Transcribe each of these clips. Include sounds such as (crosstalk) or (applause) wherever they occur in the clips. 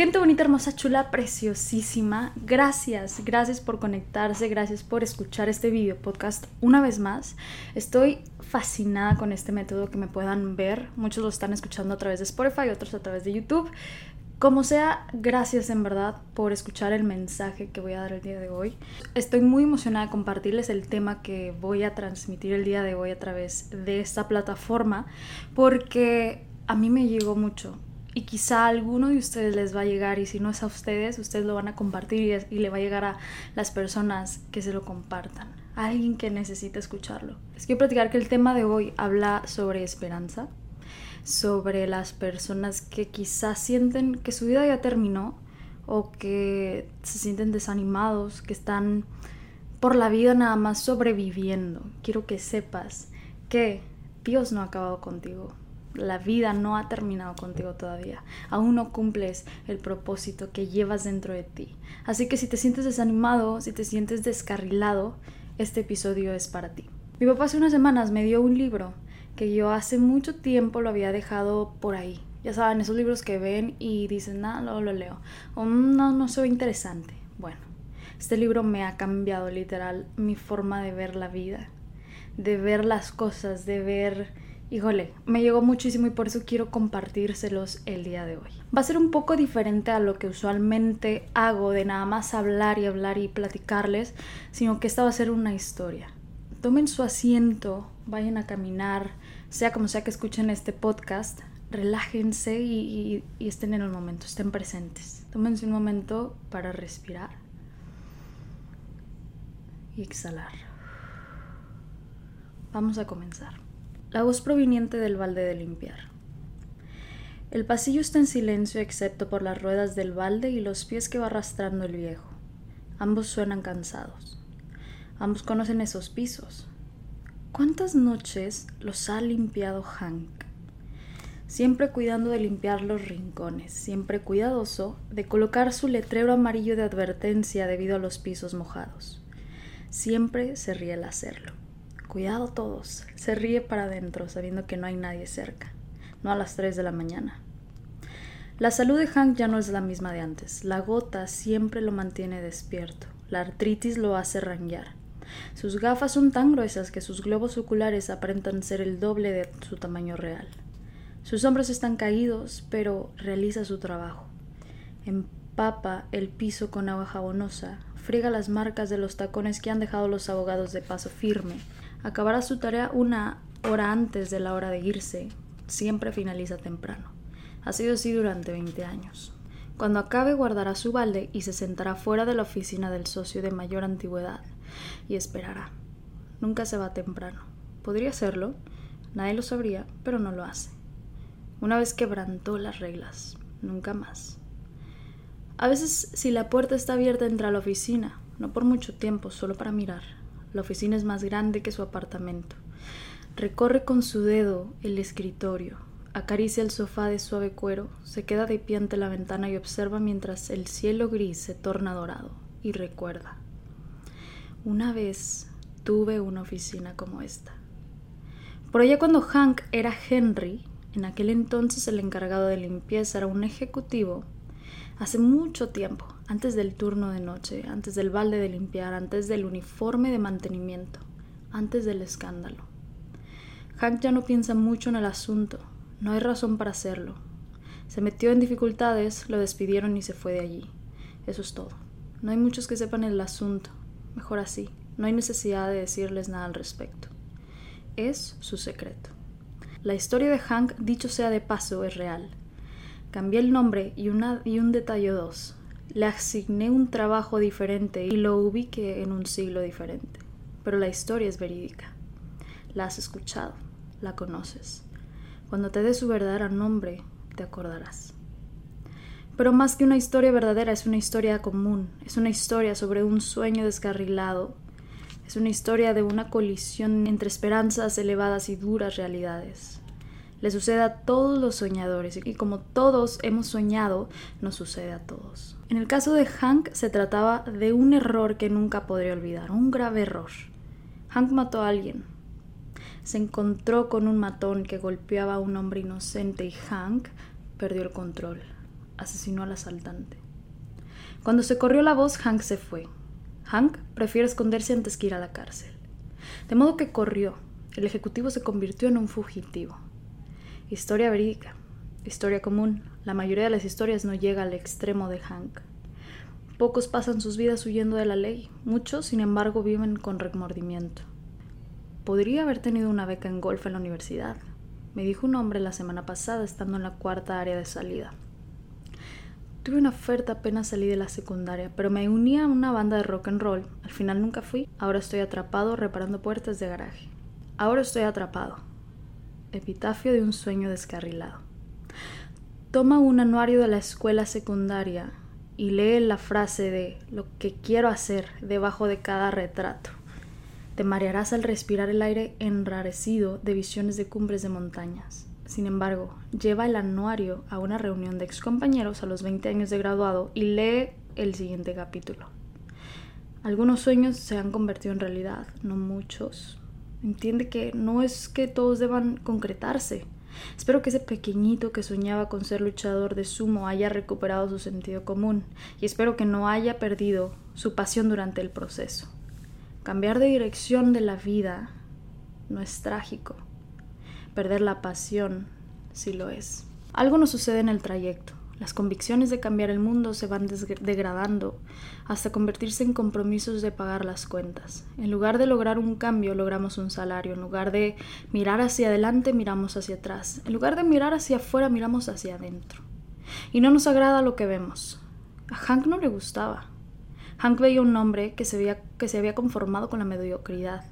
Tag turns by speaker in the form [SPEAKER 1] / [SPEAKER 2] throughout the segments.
[SPEAKER 1] Gente bonita, hermosa, chula, preciosísima. Gracias, gracias por conectarse, gracias por escuchar este video podcast una vez más. Estoy fascinada con este método que me puedan ver. Muchos lo están escuchando a través de Spotify, otros a través de YouTube. Como sea, gracias en verdad por escuchar el mensaje que voy a dar el día de hoy. Estoy muy emocionada de compartirles el tema que voy a transmitir el día de hoy a través de esta plataforma porque a mí me llegó mucho y quizá alguno de ustedes les va a llegar y si no es a ustedes, ustedes lo van a compartir y, le va a llegar a las personas que se lo compartan, a alguien que necesita escucharlo. Les quiero platicar que el tema de hoy habla sobre esperanza sobre las personas que quizás sienten que su vida ya terminó o que se sienten desanimados, que están por la vida nada más sobreviviendo. Quiero que sepas que Dios no ha acabado contigo. La vida no ha terminado contigo todavía. Aún no cumples el propósito que llevas dentro de ti. Así que si te sientes desanimado, si te sientes descarrilado, este episodio es para ti. Mi papá hace unas semanas me dio un libro que yo hace mucho tiempo lo había dejado por ahí. Ya saben, esos libros que ven y dicen, nada, luego lo leo. O mm, no, no soy interesante. Bueno, este libro me ha cambiado literal mi forma de ver la vida, de ver las cosas, de ver... Híjole, me llegó muchísimo y por eso quiero compartírselos el día de hoy. Va a ser un poco diferente a lo que usualmente hago de nada más hablar y hablar y platicarles, sino que esta va a ser una historia. Tomen su asiento, vayan a caminar, sea como sea que escuchen este podcast, relájense y, estén en el momento, estén presentes. Tómense un momento para respirar y exhalar. Vamos a comenzar. La voz proveniente del balde de limpiar. El pasillo está en silencio excepto por las ruedas del balde y los pies que va arrastrando el viejo. Ambos suenan cansados. Ambos conocen esos pisos, ¿Cuántas noches los ha limpiado Hank? Siempre cuidando de limpiar los rincones, siempre cuidadoso de colocar su letrero amarillo de advertencia debido a los pisos mojados. Siempre se ríe al hacerlo. Cuidado todos, se ríe para adentro sabiendo que no hay nadie cerca, no a las 3 de la mañana. La salud de Hank ya no es la misma de antes. La gota siempre lo mantiene despierto. La artritis lo hace ranguear. Sus gafas son tan gruesas que sus globos oculares aparentan ser el doble de su tamaño real. Sus hombros están caídos, pero realiza su trabajo. Empapa el piso con agua jabonosa, friega las marcas de los tacones que han dejado los abogados de paso firme. Acabará su tarea una hora antes de la hora de irse. Siempre finaliza temprano. Ha sido así durante 20 años. Cuando acabe guardará su balde y se sentará fuera de la oficina del socio de mayor antigüedad y esperará. Nunca se va temprano. Podría hacerlo, nadie lo sabría, pero no lo hace. Una vez quebrantó las reglas, nunca más. A veces, si la puerta está abierta, entra a la oficina, no por mucho tiempo, solo para mirar. La oficina es más grande que su apartamento. Recorre con su dedo el escritorio, acaricia el sofá de suave cuero, se queda de pie ante la ventana y observa mientras el cielo gris se torna dorado, y recuerda. Una vez tuve una oficina como esta. Por allá cuando Hank era Henry, en aquel entonces el encargado de limpieza era un ejecutivo, hace mucho tiempo, antes del turno de noche, antes del balde de limpiar, antes del uniforme de mantenimiento, antes del escándalo. Hank ya no piensa mucho en el asunto, no hay razón para hacerlo. Se metió en dificultades, lo despidieron y se fue de allí. Eso es todo. No hay muchos que sepan el asunto, Mejor así, no hay necesidad de decirles nada al respecto. Es su secreto. La historia de Hank, dicho sea de paso, es real. Cambié el nombre y, un detalle dos. Le asigné un trabajo diferente y lo ubiqué en un siglo diferente. Pero la historia es verídica. La has escuchado, la conoces. Cuando te dé su verdadero nombre, te acordarás. Pero más que una historia verdadera, es una historia común, es una historia sobre un sueño descarrilado, es una historia de una colisión entre esperanzas elevadas y duras realidades. Le sucede a todos los soñadores y como todos hemos soñado, nos sucede a todos. En el caso de Hank se trataba de un error que nunca podría olvidar, un grave error. Hank mató a alguien. Se encontró con un matón que golpeaba a un hombre inocente y Hank perdió el control asesinó al asaltante. Cuando se corrió la voz, Hank se fue. Hank prefiere esconderse antes que ir a la cárcel. De modo que corrió. El ejecutivo se convirtió en un fugitivo. Historia verídica. Historia común. La mayoría de las historias no llega al extremo de Hank. Pocos pasan sus vidas huyendo de la ley. Muchos, sin embargo, viven con remordimiento. Podría haber tenido una beca en golf en la universidad, me dijo un hombre la semana pasada estando en la cuarta área de salida. Tuve una oferta apenas salí de la secundaria, pero me uní a una banda de rock and roll. Al final nunca fui. Ahora estoy atrapado reparando puertas de garaje. Ahora estoy atrapado. Epitafio de un sueño descarrilado. Toma un anuario de la escuela secundaria y lee la frase de lo que quiero hacer debajo de cada retrato. Te marearás al respirar el aire enrarecido de visiones de cumbres de montañas. Sin embargo, lleva el anuario a una reunión de excompañeros a los 20 años de graduado y lee el siguiente capítulo. Algunos sueños se han convertido en realidad, no muchos. Entiende que no es que todos deban concretarse. Espero que ese pequeñito que soñaba con ser luchador de sumo haya recuperado su sentido común y espero que no haya perdido su pasión durante el proceso. Cambiar de dirección de la vida no es trágico perder la pasión si lo es. Algo nos sucede en el trayecto. Las convicciones de cambiar el mundo se van degradando hasta convertirse en compromisos de pagar las cuentas. En lugar de lograr un cambio, logramos un salario. En lugar de mirar hacia adelante, miramos hacia atrás. En lugar de mirar hacia afuera, miramos hacia adentro. Y no nos agrada lo que vemos. A Hank no le gustaba. Hank veía un hombre que se, que se había conformado con la mediocridad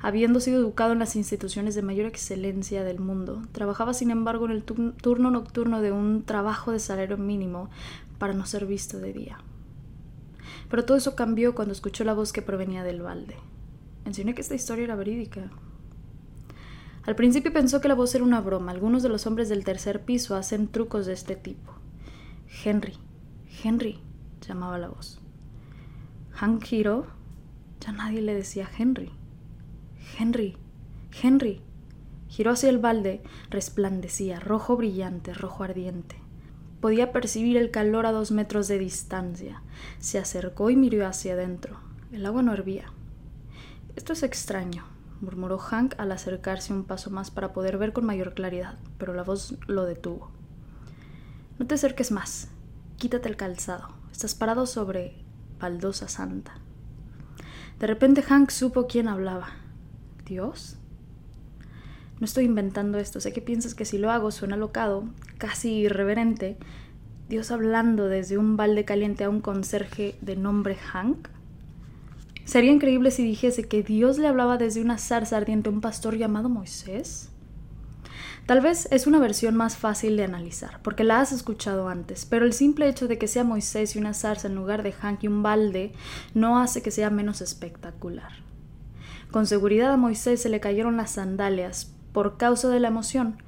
[SPEAKER 1] Habiendo sido educado en las instituciones de mayor excelencia del mundo, trabajaba sin embargo en el turno nocturno de un trabajo de salario mínimo para no ser visto de día. Pero todo eso cambió cuando escuchó la voz que provenía del balde. Mencioné que esta historia era verídica. Al principio pensó que la voz era una broma. Algunos de los hombres del tercer piso hacen trucos de este tipo. Henry, Henry, llamaba la voz. Hank giró. Ya nadie le decía Henry. Henry, Henry. Giró hacia el balde, resplandecía, rojo brillante, rojo ardiente. Podía percibir el calor a dos metros de distancia. Se acercó y miró hacia adentro. El agua no hervía. Esto es extraño, murmuró Hank al acercarse un paso más para poder ver con mayor claridad, pero la voz lo detuvo. No te acerques más. Quítate el calzado. Estás parado sobre baldosa santa. De repente Hank supo quién hablaba. Dios? No estoy inventando esto, sé que piensas que si lo hago suena locado, casi irreverente. Dios hablando desde un balde caliente a un conserje de nombre Hank. Sería increíble si dijese que Dios le hablaba desde una zarza ardiente a un pastor llamado Moisés. Tal vez es una versión más fácil de analizar, porque la has escuchado antes, pero el simple hecho de que sea Moisés y una zarza en lugar de Hank y un balde no hace que sea menos espectacular. Con seguridad a Moisés se le cayeron las sandalias por causa de la emoción.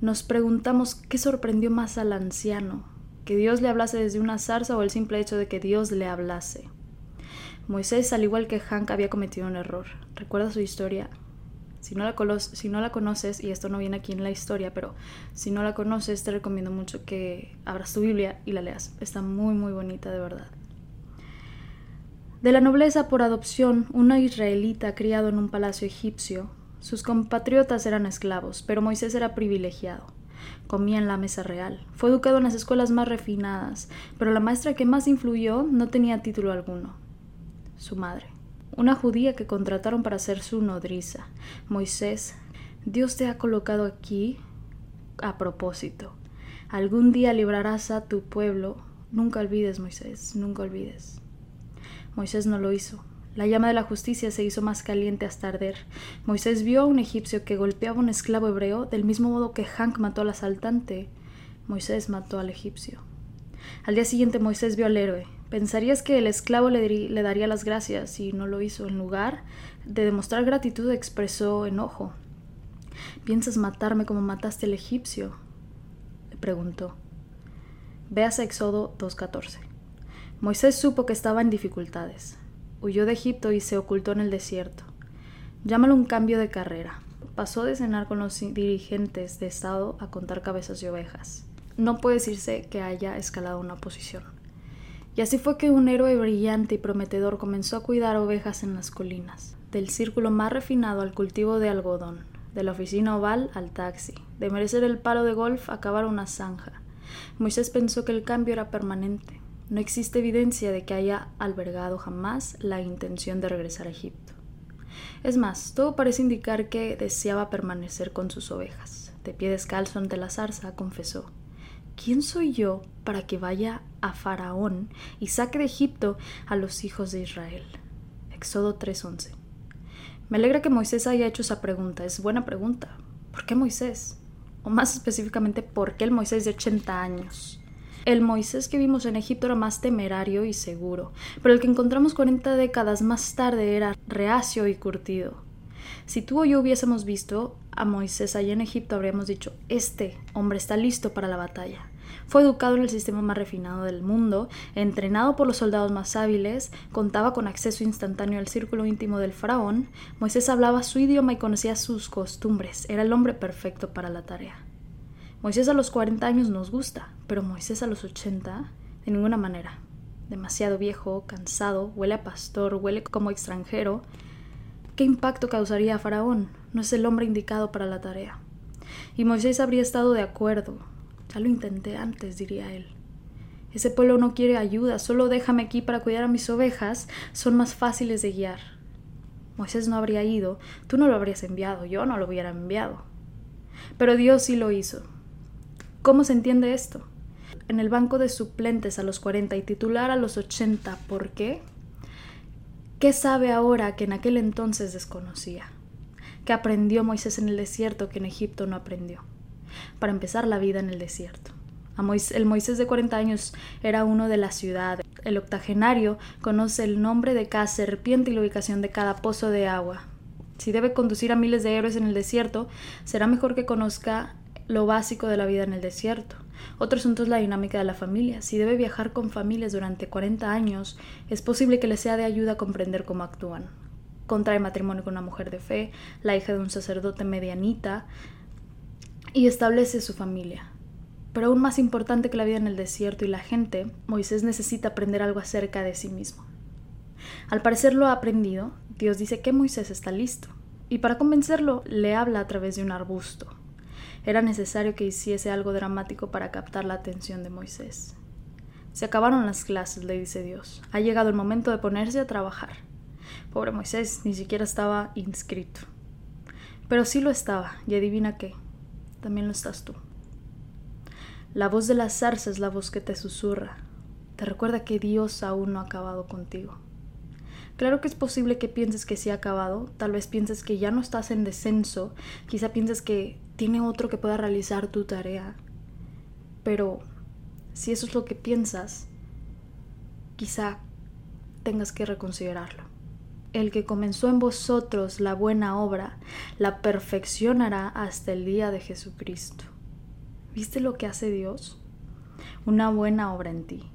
[SPEAKER 1] Nos preguntamos qué sorprendió más al anciano, que Dios le hablase desde una zarza o el simple hecho de que Dios le hablase. Moisés, al igual que Hank, había cometido un error. ¿Recuerda su historia? Si no, la si no la conoces, y esto no viene aquí en la historia, pero si no la conoces, te recomiendo mucho que abras tu Biblia y la leas. Está muy, muy bonita, de verdad. De la nobleza por adopción, una israelita criado en un palacio egipcio, sus compatriotas eran esclavos, pero Moisés era privilegiado. Comía en la mesa real. Fue educado en las escuelas más refinadas, pero la maestra que más influyó no tenía título alguno. Su madre. Una judía que contrataron para ser su nodriza. Moisés, Dios te ha colocado aquí a propósito. Algún día librarás a tu pueblo. Nunca olvides, Moisés, nunca olvides. Moisés no lo hizo. La llama de la justicia se hizo más caliente hasta arder. Moisés vio a un egipcio que golpeaba a un esclavo hebreo del mismo modo que Hank mató al asaltante. Moisés mató al egipcio. Al día siguiente Moisés vio al héroe. Pensarías que el esclavo le, daría las gracias y no lo hizo. En lugar de demostrar gratitud expresó enojo. ¿Piensas matarme como mataste al egipcio? le preguntó. Veas Éxodo 2.14. Moisés supo que estaba en dificultades. Huyó de Egipto y se ocultó en el desierto. Llámalo un cambio de carrera. Pasó de cenar con los dirigentes de Estado a contar cabezas de ovejas. no puede decirse que haya escalado una posición. Y así fue que un héroe brillante y prometedor comenzó a cuidar ovejas en las colinas, del círculo más refinado al cultivo de algodón, de la oficina oval al taxi, de merecer el palo de golf a acabar una zanja. Moisés pensó que el cambio era permanente. No existe evidencia de que haya albergado jamás la intención de regresar a Egipto. Es más, todo parece indicar que deseaba permanecer con sus ovejas. De pie descalzo ante la zarza, confesó, ¿quién soy yo para que vaya a Faraón y saque de Egipto a los hijos de Israel? Éxodo 3:11. Me alegra que Moisés haya hecho esa pregunta, es buena pregunta. ¿Por qué Moisés? O más específicamente, ¿por qué el Moisés de 80 años? El Moisés que vimos en Egipto era más temerario y seguro, pero el que encontramos 40 décadas más tarde era reacio y curtido. Si tú o yo hubiésemos visto a Moisés allá en Egipto, habríamos dicho, este hombre está listo para la batalla. Fue educado en el sistema más refinado del mundo, entrenado por los soldados más hábiles, contaba con acceso instantáneo al círculo íntimo del faraón, Moisés hablaba su idioma y conocía sus costumbres, era el hombre perfecto para la tarea. Moisés a los 40 años nos gusta, pero Moisés a los 80, de ninguna manera. Demasiado viejo, cansado, huele a pastor, huele como extranjero. ¿Qué impacto causaría a Faraón? No es el hombre indicado para la tarea. Y Moisés habría estado de acuerdo. Ya lo intenté antes, diría él. Ese pueblo no quiere ayuda, solo déjame aquí para cuidar a mis ovejas, son más fáciles de guiar. Moisés no habría ido, tú no lo habrías enviado, yo no lo hubiera enviado. Pero Dios sí lo hizo. ¿Cómo se entiende esto? En el banco de suplentes a los 40 y titular a los 80. ¿Por qué? ¿Qué sabe ahora que en aquel entonces desconocía? ¿Qué aprendió Moisés en el desierto que en Egipto no aprendió? Para empezar la vida en el desierto. el Moisés de 40 años era uno de la ciudad. El octogenario conoce el nombre de cada serpiente y la ubicación de cada pozo de agua. Si debe conducir a miles de héroes en el desierto, será mejor que conozca lo básico de la vida en el desierto. Otro asunto es la dinámica de la familia. Si debe viajar con familias durante 40 años, es posible que le sea de ayuda a comprender cómo actúan. Contrae matrimonio con una mujer de fe, la hija de un sacerdote medianita, y establece su familia. Pero aún más importante que la vida en el desierto y la gente, Moisés necesita aprender algo acerca de sí mismo. Al parecer lo ha aprendido, Dios dice que Moisés está listo, y para convencerlo le habla a través de un arbusto. Era necesario que hiciese algo dramático para captar la atención de Moisés. Se acabaron las clases, le dice Dios. Ha llegado el momento de ponerse a trabajar. Pobre Moisés, ni siquiera estaba inscrito. Pero sí lo estaba, y adivina qué, también lo estás tú. La voz de la zarza es la voz que te susurra, te recuerda que Dios aún no ha acabado contigo. Claro que es posible que pienses que sí ha acabado, tal vez pienses que ya no estás en descenso, quizá pienses que tiene otro que pueda realizar tu tarea. Pero si eso es lo que piensas, quizá tengas que reconsiderarlo. El que comenzó en vosotros la buena obra, la perfeccionará hasta el día de Jesucristo. ¿Viste lo que hace Dios? Una buena obra en ti.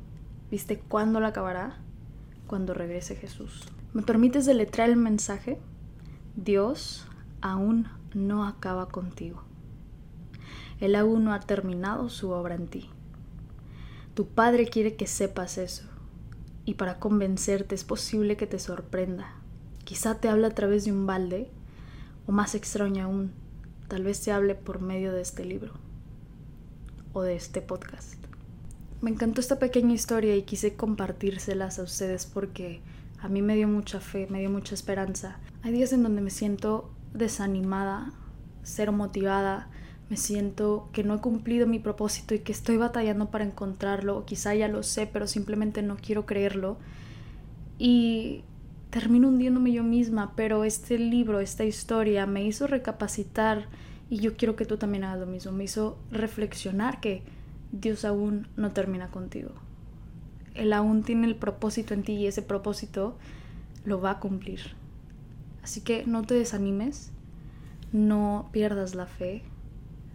[SPEAKER 1] ¿Viste cuándo la acabará? cuando regrese Jesús. ¿Me permites deletrear el mensaje? Dios aún no acaba contigo. Él aún no ha terminado su obra en ti. Tu Padre quiere que sepas eso. Y para convencerte es posible que te sorprenda. Quizá te hable a través de un balde, o más extraño aún, tal vez te hable por medio de este libro o de este podcast. Me encantó esta pequeña historia y quise compartírselas a ustedes porque a mí me dio mucha fe, me dio mucha esperanza. Hay días en donde me siento desanimada, cero motivada, me siento que no he cumplido mi propósito y que estoy batallando para encontrarlo, quizá ya lo sé, pero simplemente no quiero creerlo. Y termino hundiéndome yo misma, pero este libro, esta historia me hizo recapacitar y yo quiero que tú también hagas lo mismo, me hizo reflexionar que Dios aún no termina contigo. Él aún tiene el propósito en ti y ese propósito lo va a cumplir. Así que no te desanimes, no pierdas la fe,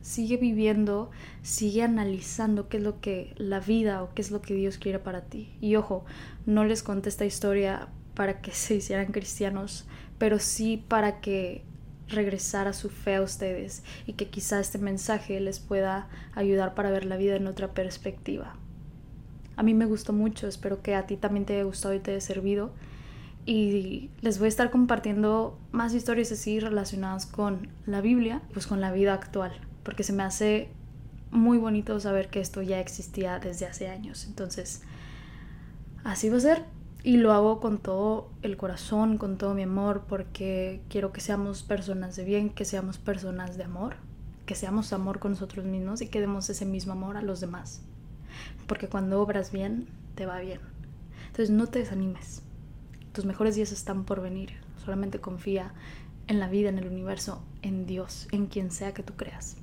[SPEAKER 1] sigue viviendo, sigue analizando qué es lo que la vida o qué es lo que Dios quiere para ti. Y ojo, no les conté esta historia para que (laughs) se hicieran cristianos, pero sí para que regresar a su fe a ustedes y que quizá este mensaje les pueda ayudar para ver la vida en otra perspectiva. A mí me gustó mucho, espero que a ti también te haya gustado y te haya servido. Y les voy a estar compartiendo más historias así relacionadas con la Biblia, pues con la vida actual, porque se me hace muy bonito saber que esto ya existía desde hace años. Entonces, así va a ser y lo hago con todo el corazón, con todo mi amor, porque quiero que seamos personas de bien, que seamos personas de amor, que seamos amor con nosotros mismos y que demos ese mismo amor a los demás. Porque cuando obras bien, te va bien. Entonces no te desanimes. Tus mejores días están por venir. Solamente confía en la vida, en el universo, en Dios, en quien sea que tú creas.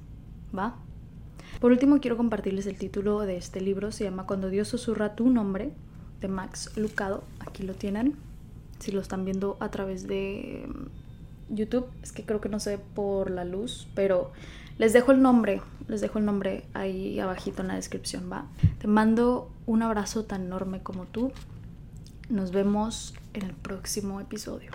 [SPEAKER 1] Por último, quiero compartirles el título de este libro. Se llama Cuando Dios susurra tu nombre de Max Lucado. Aquí lo tienen. Si lo están viendo a través de mm, YouTube, es que creo que no sé por la luz, pero les dejo el nombre, les dejo el nombre ahí abajito en la descripción, ¿va? Te mando un abrazo tan enorme como tú. Nos vemos en el próximo episodio.